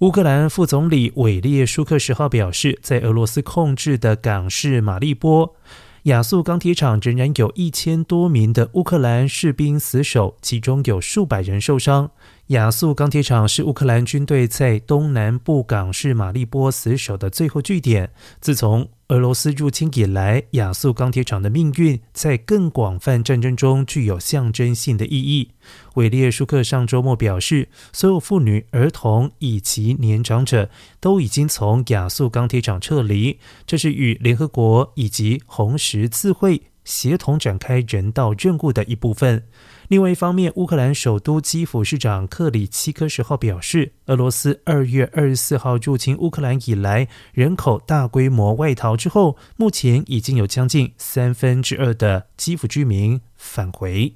乌克兰副总理韦列舒克十号表示，在俄罗斯控制的港市马利波亚速钢铁厂，仍然有一千多名的乌克兰士兵死守，其中有数百人受伤。亚速钢铁厂是乌克兰军队在东南部港市马利波死守的最后据点。自从俄罗斯入侵以来，亚速钢铁厂的命运在更广泛战争中具有象征性的意义。韦列舒克上周末表示，所有妇女、儿童以及年长者都已经从亚速钢铁厂撤离，这是与联合国以及红十字会协同展开人道任务的一部分。另外一方面，乌克兰首都基辅市长克里奇科十号表示，俄罗斯二月二十四号入侵乌克兰以来，人口大规模外逃之后，目前已经有将近三分之二的基辅居民返回。